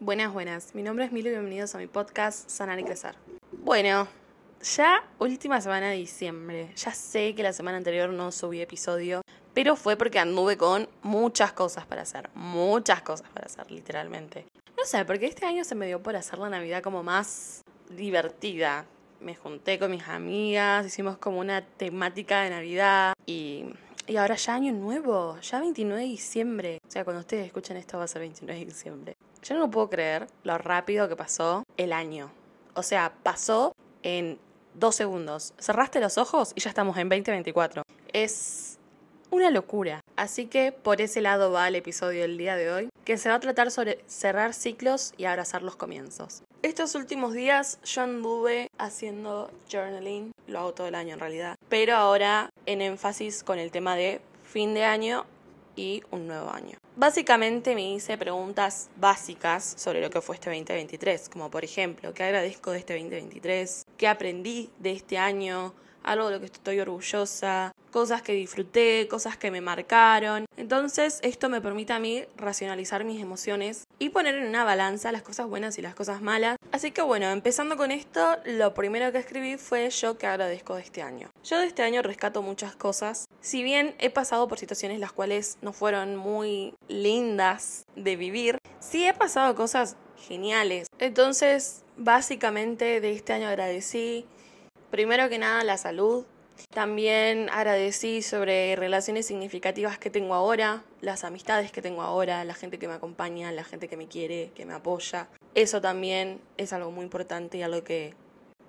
Buenas, buenas. Mi nombre es Milo y bienvenidos a mi podcast Sanar y Crecer. Bueno, ya última semana de diciembre. Ya sé que la semana anterior no subí episodio, pero fue porque anduve con muchas cosas para hacer. Muchas cosas para hacer, literalmente. No sé, porque este año se me dio por hacer la Navidad como más divertida. Me junté con mis amigas, hicimos como una temática de Navidad y y ahora ya año nuevo, ya 29 de diciembre. O sea, cuando ustedes escuchen esto va a ser 29 de diciembre. Yo no puedo creer lo rápido que pasó el año. O sea, pasó en dos segundos. Cerraste los ojos y ya estamos en 2024. Es una locura. Así que por ese lado va el episodio del día de hoy, que se va a tratar sobre cerrar ciclos y abrazar los comienzos. Estos últimos días yo anduve haciendo journaling, lo hago todo el año en realidad, pero ahora en énfasis con el tema de fin de año y un nuevo año. Básicamente me hice preguntas básicas sobre lo que fue este 2023, como por ejemplo, ¿qué agradezco de este 2023? ¿Qué aprendí de este año? algo de lo que estoy orgullosa, cosas que disfruté, cosas que me marcaron. Entonces esto me permite a mí racionalizar mis emociones y poner en una balanza las cosas buenas y las cosas malas. Así que bueno, empezando con esto, lo primero que escribí fue yo que agradezco de este año. Yo de este año rescato muchas cosas. Si bien he pasado por situaciones las cuales no fueron muy lindas de vivir, sí he pasado cosas geniales. Entonces, básicamente de este año agradecí Primero que nada, la salud. También agradecí sobre relaciones significativas que tengo ahora, las amistades que tengo ahora, la gente que me acompaña, la gente que me quiere, que me apoya. Eso también es algo muy importante y algo que,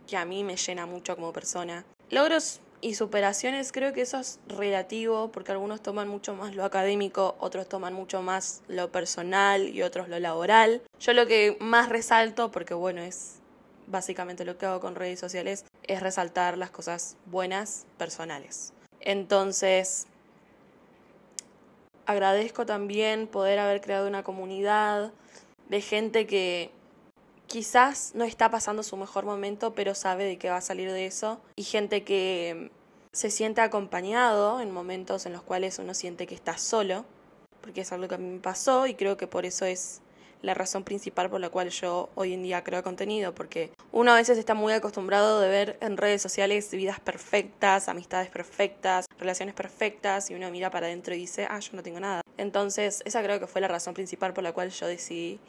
que a mí me llena mucho como persona. Logros y superaciones creo que eso es relativo porque algunos toman mucho más lo académico, otros toman mucho más lo personal y otros lo laboral. Yo lo que más resalto, porque bueno, es básicamente lo que hago con redes sociales es resaltar las cosas buenas personales. Entonces, agradezco también poder haber creado una comunidad de gente que quizás no está pasando su mejor momento, pero sabe de qué va a salir de eso. Y gente que se siente acompañado en momentos en los cuales uno siente que está solo, porque es algo que a mí me pasó y creo que por eso es la razón principal por la cual yo hoy en día creo contenido, porque uno a veces está muy acostumbrado de ver en redes sociales vidas perfectas, amistades perfectas, relaciones perfectas, y uno mira para adentro y dice, ah, yo no tengo nada. Entonces, esa creo que fue la razón principal por la cual yo decidí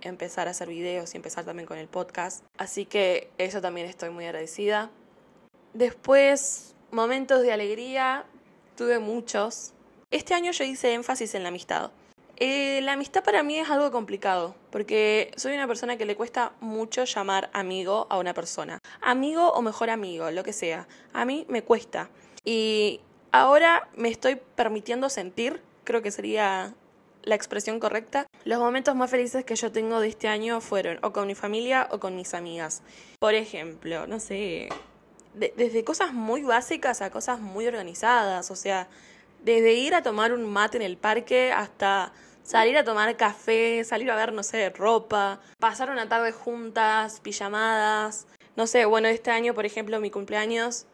empezar a hacer videos y empezar también con el podcast. Así que eso también estoy muy agradecida. Después, momentos de alegría, tuve muchos. Este año yo hice énfasis en la amistad. Eh, la amistad para mí es algo complicado, porque soy una persona que le cuesta mucho llamar amigo a una persona. Amigo o mejor amigo, lo que sea. A mí me cuesta. Y ahora me estoy permitiendo sentir, creo que sería la expresión correcta. Los momentos más felices que yo tengo de este año fueron o con mi familia o con mis amigas. Por ejemplo, no sé, desde cosas muy básicas a cosas muy organizadas, o sea, desde ir a tomar un mate en el parque hasta salir a tomar café, salir a ver, no sé, ropa, pasar una tarde juntas, pijamadas. No sé, bueno, este año, por ejemplo, mi cumpleaños,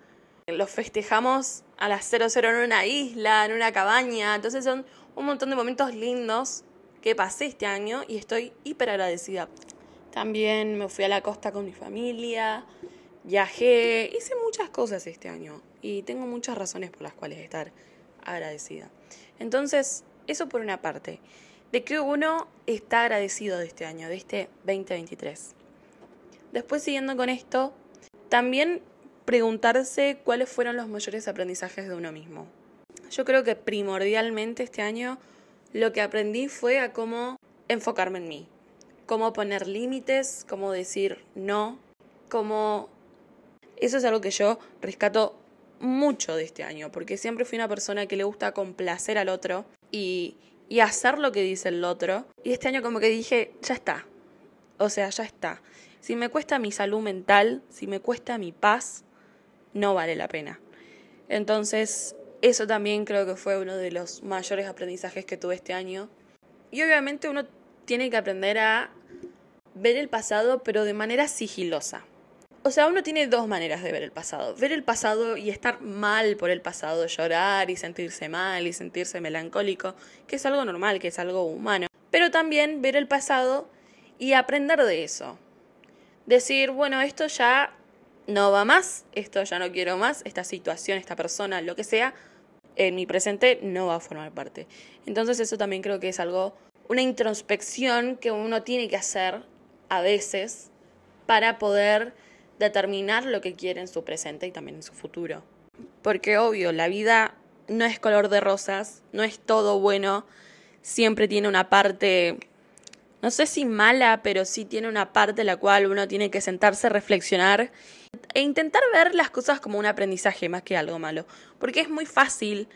lo festejamos a las 00 en una isla, en una cabaña. Entonces son un montón de momentos lindos que pasé este año y estoy hiper agradecida. También me fui a la costa con mi familia, viajé, hice muchas cosas este año y tengo muchas razones por las cuales estar agradecida. Entonces, eso por una parte. De que uno está agradecido de este año, de este 2023. Después, siguiendo con esto, también preguntarse cuáles fueron los mayores aprendizajes de uno mismo. Yo creo que primordialmente este año lo que aprendí fue a cómo enfocarme en mí, cómo poner límites, cómo decir no, cómo... Eso es algo que yo rescato mucho de este año, porque siempre fui una persona que le gusta complacer al otro y, y hacer lo que dice el otro. Y este año como que dije, ya está. O sea, ya está. Si me cuesta mi salud mental, si me cuesta mi paz, no vale la pena. Entonces, eso también creo que fue uno de los mayores aprendizajes que tuve este año. Y obviamente uno tiene que aprender a ver el pasado, pero de manera sigilosa. O sea, uno tiene dos maneras de ver el pasado. Ver el pasado y estar mal por el pasado, llorar y sentirse mal y sentirse melancólico, que es algo normal, que es algo humano. Pero también ver el pasado y aprender de eso. Decir, bueno, esto ya no va más, esto ya no quiero más, esta situación, esta persona, lo que sea, en mi presente no va a formar parte. Entonces eso también creo que es algo, una introspección que uno tiene que hacer a veces para poder determinar lo que quiere en su presente y también en su futuro. Porque obvio, la vida no es color de rosas, no es todo bueno, siempre tiene una parte, no sé si mala, pero sí tiene una parte la cual uno tiene que sentarse, reflexionar e intentar ver las cosas como un aprendizaje más que algo malo. Porque es muy fácil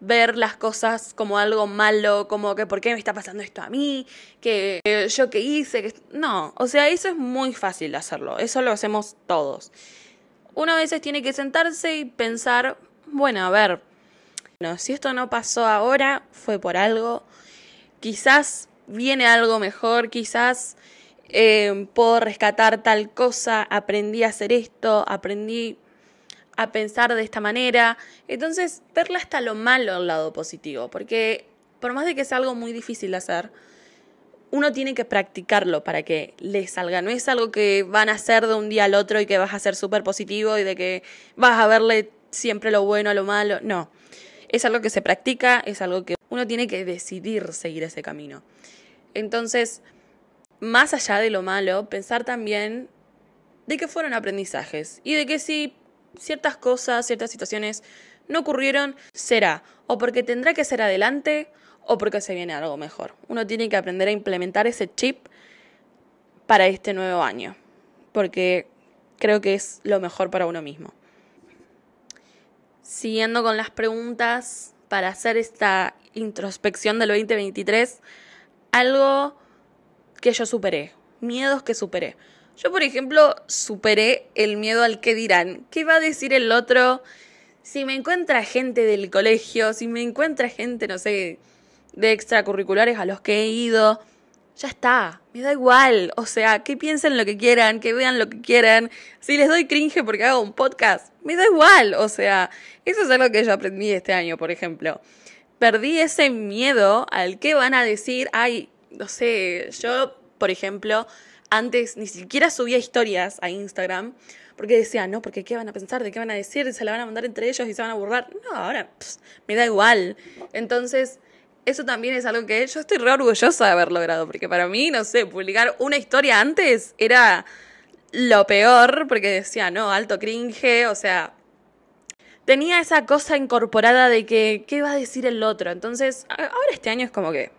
ver las cosas como algo malo, como que por qué me está pasando esto a mí, que, yo qué hice, que no, o sea, eso es muy fácil hacerlo, eso lo hacemos todos. Uno a veces tiene que sentarse y pensar, bueno, a ver, no, si esto no pasó ahora, fue por algo, quizás viene algo mejor, quizás eh, puedo rescatar tal cosa, aprendí a hacer esto, aprendí a pensar de esta manera. Entonces, verla hasta lo malo al lado positivo, porque por más de que sea algo muy difícil de hacer, uno tiene que practicarlo para que le salga. No es algo que van a hacer de un día al otro y que vas a ser súper positivo y de que vas a verle siempre lo bueno a lo malo. No. Es algo que se practica, es algo que uno tiene que decidir seguir ese camino. Entonces, más allá de lo malo, pensar también de que fueron aprendizajes y de que si ciertas cosas, ciertas situaciones no ocurrieron, será o porque tendrá que ser adelante o porque se viene algo mejor. Uno tiene que aprender a implementar ese chip para este nuevo año, porque creo que es lo mejor para uno mismo. Siguiendo con las preguntas para hacer esta introspección del 2023, algo que yo superé, miedos que superé. Yo, por ejemplo, superé el miedo al que dirán. ¿Qué va a decir el otro? Si me encuentra gente del colegio, si me encuentra gente, no sé, de extracurriculares a los que he ido, ya está, me da igual. O sea, que piensen lo que quieran, que vean lo que quieran. Si les doy cringe porque hago un podcast, me da igual. O sea, eso es algo que yo aprendí este año, por ejemplo. Perdí ese miedo al que van a decir, ay, no sé, yo, por ejemplo, antes ni siquiera subía historias a Instagram porque decía, no, porque qué van a pensar, de qué van a decir, se la van a mandar entre ellos y se van a burlar. No, ahora me da igual. Entonces, eso también es algo que yo estoy re orgullosa de haber logrado, porque para mí, no sé, publicar una historia antes era lo peor, porque decía, no, alto cringe, o sea, tenía esa cosa incorporada de que, ¿qué va a decir el otro? Entonces, ahora este año es como que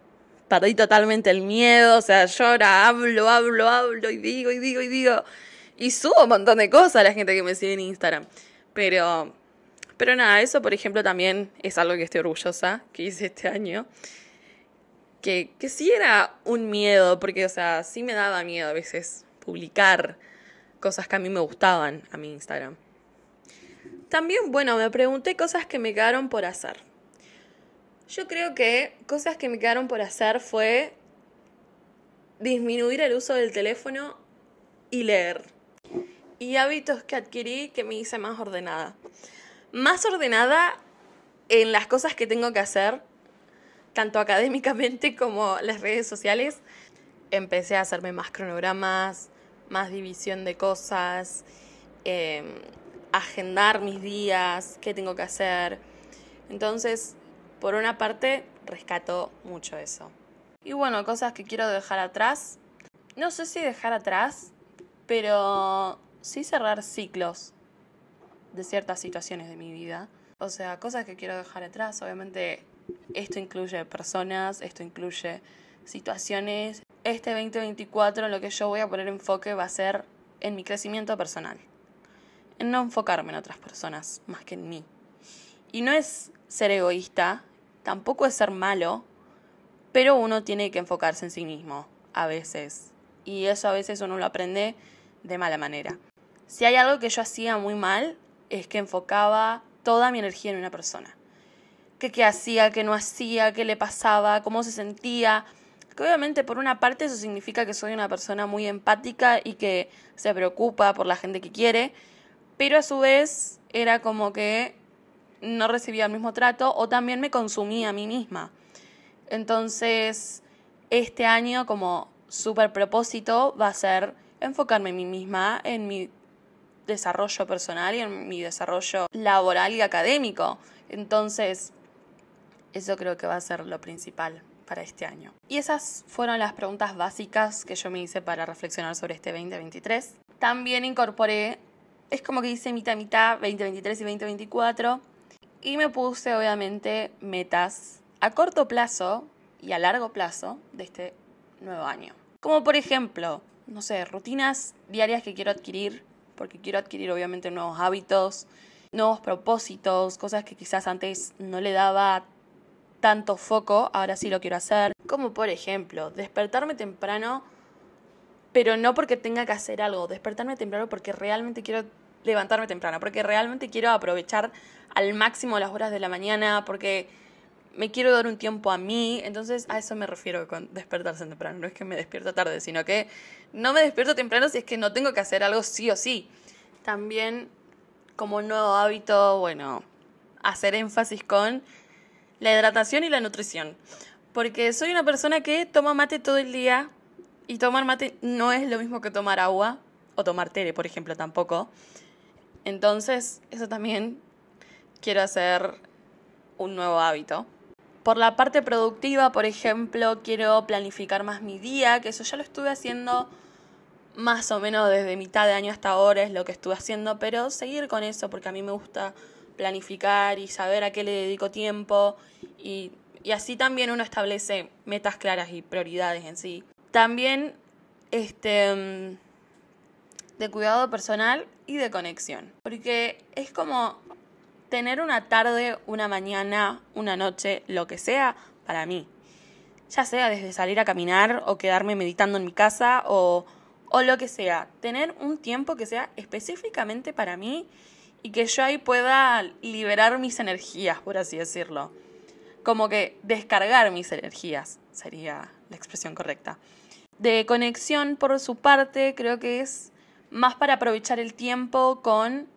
perdí totalmente el miedo, o sea, yo hablo, hablo, hablo y digo y digo y digo. Y subo un montón de cosas a la gente que me sigue en Instagram. Pero, pero nada, eso por ejemplo también es algo que estoy orgullosa que hice este año. Que, que sí era un miedo, porque, o sea, sí me daba miedo a veces publicar cosas que a mí me gustaban a mi Instagram. También, bueno, me pregunté cosas que me quedaron por hacer. Yo creo que cosas que me quedaron por hacer fue disminuir el uso del teléfono y leer. Y hábitos que adquirí que me hice más ordenada. Más ordenada en las cosas que tengo que hacer, tanto académicamente como las redes sociales. Empecé a hacerme más cronogramas, más división de cosas, em, agendar mis días, qué tengo que hacer. Entonces por una parte, rescato mucho eso. Y bueno, cosas que quiero dejar atrás. No sé si dejar atrás, pero sí cerrar ciclos de ciertas situaciones de mi vida. O sea, cosas que quiero dejar atrás. Obviamente, esto incluye personas, esto incluye situaciones. Este 2024 lo que yo voy a poner enfoque va a ser en mi crecimiento personal. En no enfocarme en otras personas más que en mí. Y no es ser egoísta, tampoco es ser malo, pero uno tiene que enfocarse en sí mismo a veces. Y eso a veces uno lo aprende de mala manera. Si hay algo que yo hacía muy mal, es que enfocaba toda mi energía en una persona. ¿Qué, qué hacía, qué no hacía, qué le pasaba, cómo se sentía? Que obviamente por una parte eso significa que soy una persona muy empática y que se preocupa por la gente que quiere, pero a su vez era como que no recibía el mismo trato o también me consumía a mí misma. Entonces, este año como super propósito va a ser enfocarme en mí misma, en mi desarrollo personal y en mi desarrollo laboral y académico. Entonces, eso creo que va a ser lo principal para este año. Y esas fueron las preguntas básicas que yo me hice para reflexionar sobre este 2023. También incorporé, es como que hice mitad mitad 2023 y 2024 y me puse obviamente metas a corto plazo y a largo plazo de este nuevo año. Como por ejemplo, no sé, rutinas diarias que quiero adquirir, porque quiero adquirir obviamente nuevos hábitos, nuevos propósitos, cosas que quizás antes no le daba tanto foco, ahora sí lo quiero hacer. Como por ejemplo, despertarme temprano, pero no porque tenga que hacer algo, despertarme temprano porque realmente quiero levantarme temprano, porque realmente quiero aprovechar al máximo las horas de la mañana, porque me quiero dar un tiempo a mí, entonces a eso me refiero con despertarse temprano, no es que me despierto tarde, sino que no me despierto temprano si es que no tengo que hacer algo sí o sí. También como nuevo hábito, bueno, hacer énfasis con la hidratación y la nutrición, porque soy una persona que toma mate todo el día y tomar mate no es lo mismo que tomar agua o tomar té, por ejemplo, tampoco. Entonces, eso también quiero hacer un nuevo hábito. Por la parte productiva, por ejemplo, quiero planificar más mi día, que eso ya lo estuve haciendo más o menos desde mitad de año hasta ahora, es lo que estuve haciendo, pero seguir con eso porque a mí me gusta planificar y saber a qué le dedico tiempo y, y así también uno establece metas claras y prioridades en sí. También este, mm, de cuidado personal y de conexión, porque es como tener una tarde, una mañana, una noche, lo que sea, para mí. Ya sea desde salir a caminar o quedarme meditando en mi casa o, o lo que sea. Tener un tiempo que sea específicamente para mí y que yo ahí pueda liberar mis energías, por así decirlo. Como que descargar mis energías sería la expresión correcta. De conexión, por su parte, creo que es más para aprovechar el tiempo con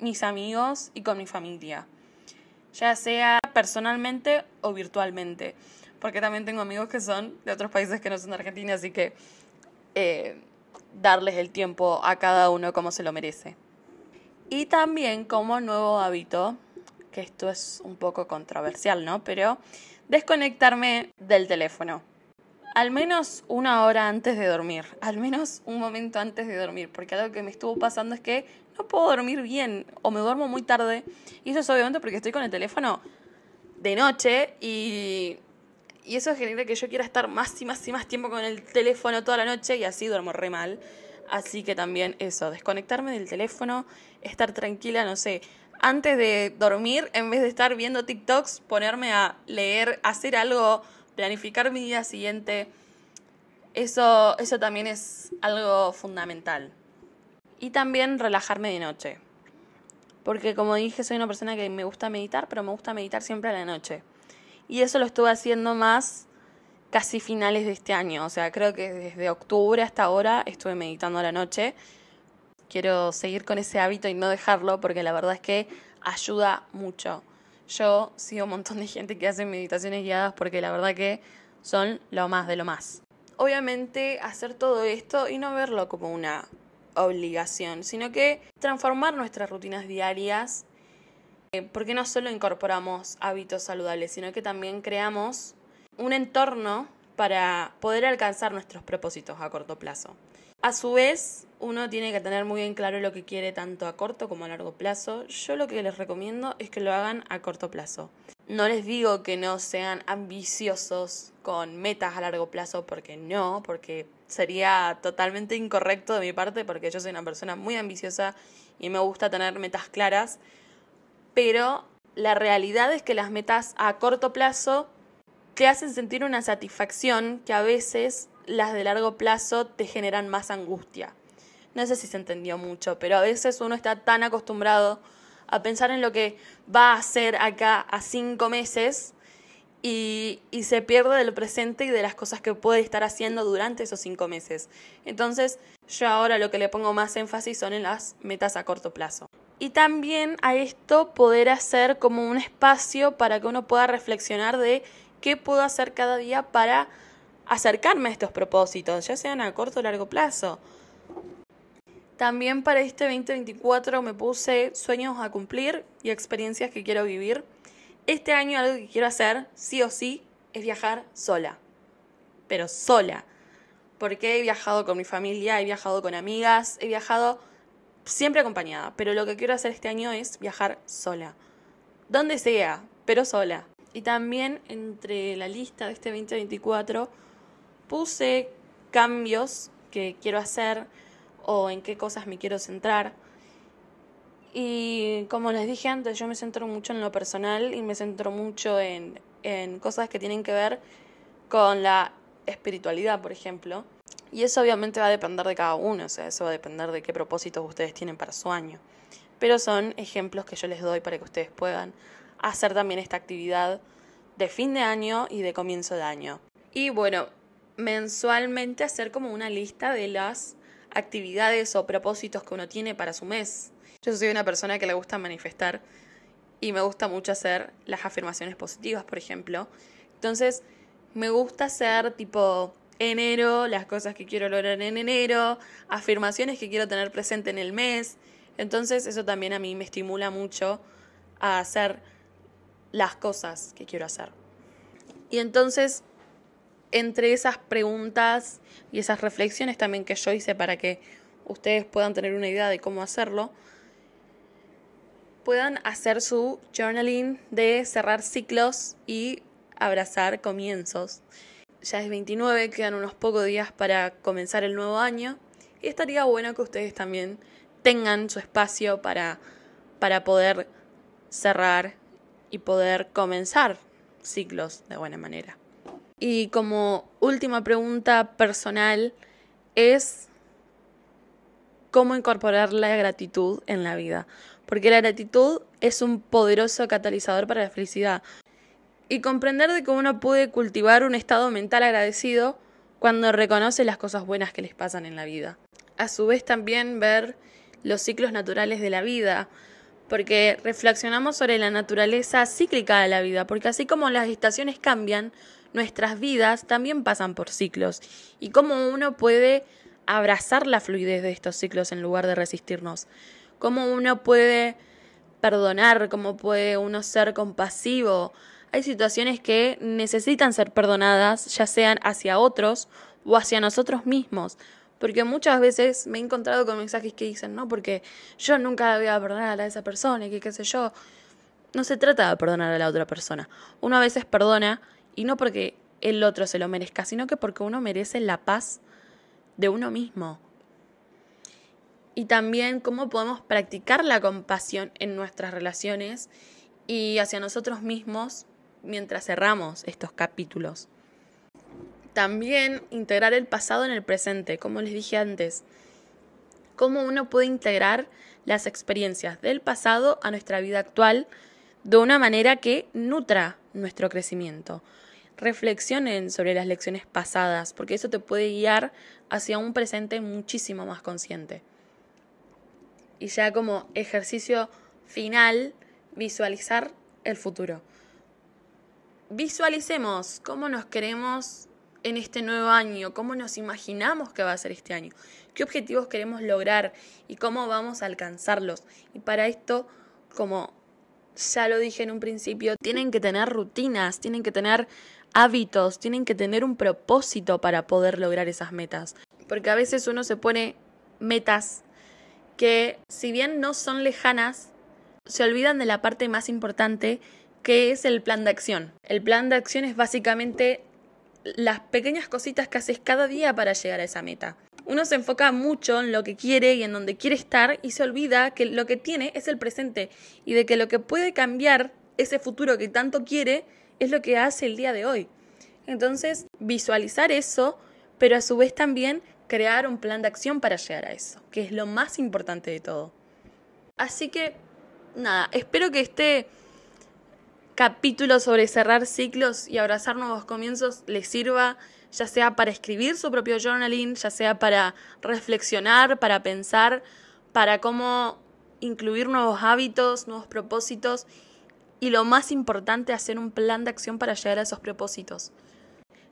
mis amigos y con mi familia, ya sea personalmente o virtualmente, porque también tengo amigos que son de otros países que no son de Argentina, así que eh, darles el tiempo a cada uno como se lo merece. Y también como nuevo hábito, que esto es un poco controversial, ¿no? Pero desconectarme del teléfono al menos una hora antes de dormir, al menos un momento antes de dormir, porque algo que me estuvo pasando es que no puedo dormir bien o me duermo muy tarde, y eso es obviamente porque estoy con el teléfono de noche y, y eso genera que yo quiera estar más y más y más tiempo con el teléfono toda la noche y así duermo re mal. Así que también eso, desconectarme del teléfono, estar tranquila, no sé, antes de dormir, en vez de estar viendo TikToks, ponerme a leer, hacer algo planificar mi día siguiente, eso, eso también es algo fundamental. Y también relajarme de noche. Porque como dije, soy una persona que me gusta meditar, pero me gusta meditar siempre a la noche. Y eso lo estuve haciendo más casi finales de este año. O sea, creo que desde octubre hasta ahora estuve meditando a la noche. Quiero seguir con ese hábito y no dejarlo porque la verdad es que ayuda mucho. Yo sigo un montón de gente que hace meditaciones guiadas porque la verdad que son lo más de lo más. Obviamente hacer todo esto y no verlo como una obligación, sino que transformar nuestras rutinas diarias, eh, porque no solo incorporamos hábitos saludables, sino que también creamos un entorno para poder alcanzar nuestros propósitos a corto plazo. A su vez, uno tiene que tener muy bien claro lo que quiere tanto a corto como a largo plazo. Yo lo que les recomiendo es que lo hagan a corto plazo. No les digo que no sean ambiciosos con metas a largo plazo, porque no, porque sería totalmente incorrecto de mi parte, porque yo soy una persona muy ambiciosa y me gusta tener metas claras, pero la realidad es que las metas a corto plazo te hacen sentir una satisfacción que a veces las de largo plazo te generan más angustia. No sé si se entendió mucho, pero a veces uno está tan acostumbrado a pensar en lo que va a hacer acá a cinco meses y, y, se pierde del presente y de las cosas que puede estar haciendo durante esos cinco meses. Entonces, yo ahora lo que le pongo más énfasis son en las metas a corto plazo. Y también a esto poder hacer como un espacio para que uno pueda reflexionar de qué puedo hacer cada día para acercarme a estos propósitos, ya sean a corto o largo plazo. También para este 2024 me puse sueños a cumplir y experiencias que quiero vivir. Este año algo que quiero hacer, sí o sí, es viajar sola. Pero sola. Porque he viajado con mi familia, he viajado con amigas, he viajado siempre acompañada. Pero lo que quiero hacer este año es viajar sola. Donde sea, pero sola. Y también entre la lista de este 2024 puse cambios que quiero hacer o en qué cosas me quiero centrar. Y como les dije antes, yo me centro mucho en lo personal y me centro mucho en, en cosas que tienen que ver con la espiritualidad, por ejemplo. Y eso obviamente va a depender de cada uno, o sea, eso va a depender de qué propósitos ustedes tienen para su año. Pero son ejemplos que yo les doy para que ustedes puedan hacer también esta actividad de fin de año y de comienzo de año. Y bueno, mensualmente hacer como una lista de las actividades o propósitos que uno tiene para su mes. Yo soy una persona que le gusta manifestar y me gusta mucho hacer las afirmaciones positivas, por ejemplo. Entonces, me gusta hacer tipo enero, las cosas que quiero lograr en enero, afirmaciones que quiero tener presente en el mes. Entonces, eso también a mí me estimula mucho a hacer las cosas que quiero hacer. Y entonces, entre esas preguntas y esas reflexiones también que yo hice para que ustedes puedan tener una idea de cómo hacerlo, puedan hacer su journaling de cerrar ciclos y abrazar comienzos. Ya es 29, quedan unos pocos días para comenzar el nuevo año y estaría bueno que ustedes también tengan su espacio para, para poder cerrar y poder comenzar ciclos de buena manera. Y como última pregunta personal es cómo incorporar la gratitud en la vida. Porque la gratitud es un poderoso catalizador para la felicidad. Y comprender de cómo uno puede cultivar un estado mental agradecido cuando reconoce las cosas buenas que les pasan en la vida. A su vez también ver los ciclos naturales de la vida, porque reflexionamos sobre la naturaleza cíclica de la vida, porque así como las estaciones cambian, nuestras vidas también pasan por ciclos y cómo uno puede abrazar la fluidez de estos ciclos en lugar de resistirnos. Cómo uno puede perdonar, cómo puede uno ser compasivo. Hay situaciones que necesitan ser perdonadas, ya sean hacia otros o hacia nosotros mismos. Porque muchas veces me he encontrado con mensajes que dicen, no, porque yo nunca voy a perdonar a esa persona y que qué sé yo. No se trata de perdonar a la otra persona. Uno a veces perdona y no porque el otro se lo merezca, sino que porque uno merece la paz de uno mismo. Y también cómo podemos practicar la compasión en nuestras relaciones y hacia nosotros mismos mientras cerramos estos capítulos. También integrar el pasado en el presente, como les dije antes. Cómo uno puede integrar las experiencias del pasado a nuestra vida actual de una manera que nutra nuestro crecimiento reflexionen sobre las lecciones pasadas, porque eso te puede guiar hacia un presente muchísimo más consciente. Y ya como ejercicio final, visualizar el futuro. Visualicemos cómo nos queremos en este nuevo año, cómo nos imaginamos que va a ser este año, qué objetivos queremos lograr y cómo vamos a alcanzarlos. Y para esto, como ya lo dije en un principio, tienen que tener rutinas, tienen que tener hábitos, tienen que tener un propósito para poder lograr esas metas. Porque a veces uno se pone metas que si bien no son lejanas, se olvidan de la parte más importante que es el plan de acción. El plan de acción es básicamente las pequeñas cositas que haces cada día para llegar a esa meta. Uno se enfoca mucho en lo que quiere y en donde quiere estar y se olvida que lo que tiene es el presente y de que lo que puede cambiar ese futuro que tanto quiere es lo que hace el día de hoy. Entonces, visualizar eso, pero a su vez también crear un plan de acción para llegar a eso, que es lo más importante de todo. Así que, nada, espero que este capítulo sobre cerrar ciclos y abrazar nuevos comienzos les sirva, ya sea para escribir su propio journaling, ya sea para reflexionar, para pensar, para cómo incluir nuevos hábitos, nuevos propósitos y lo más importante, hacer un plan de acción para llegar a esos propósitos.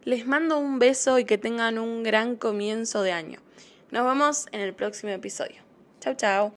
Les mando un beso y que tengan un gran comienzo de año. Nos vemos en el próximo episodio. Chau, chau.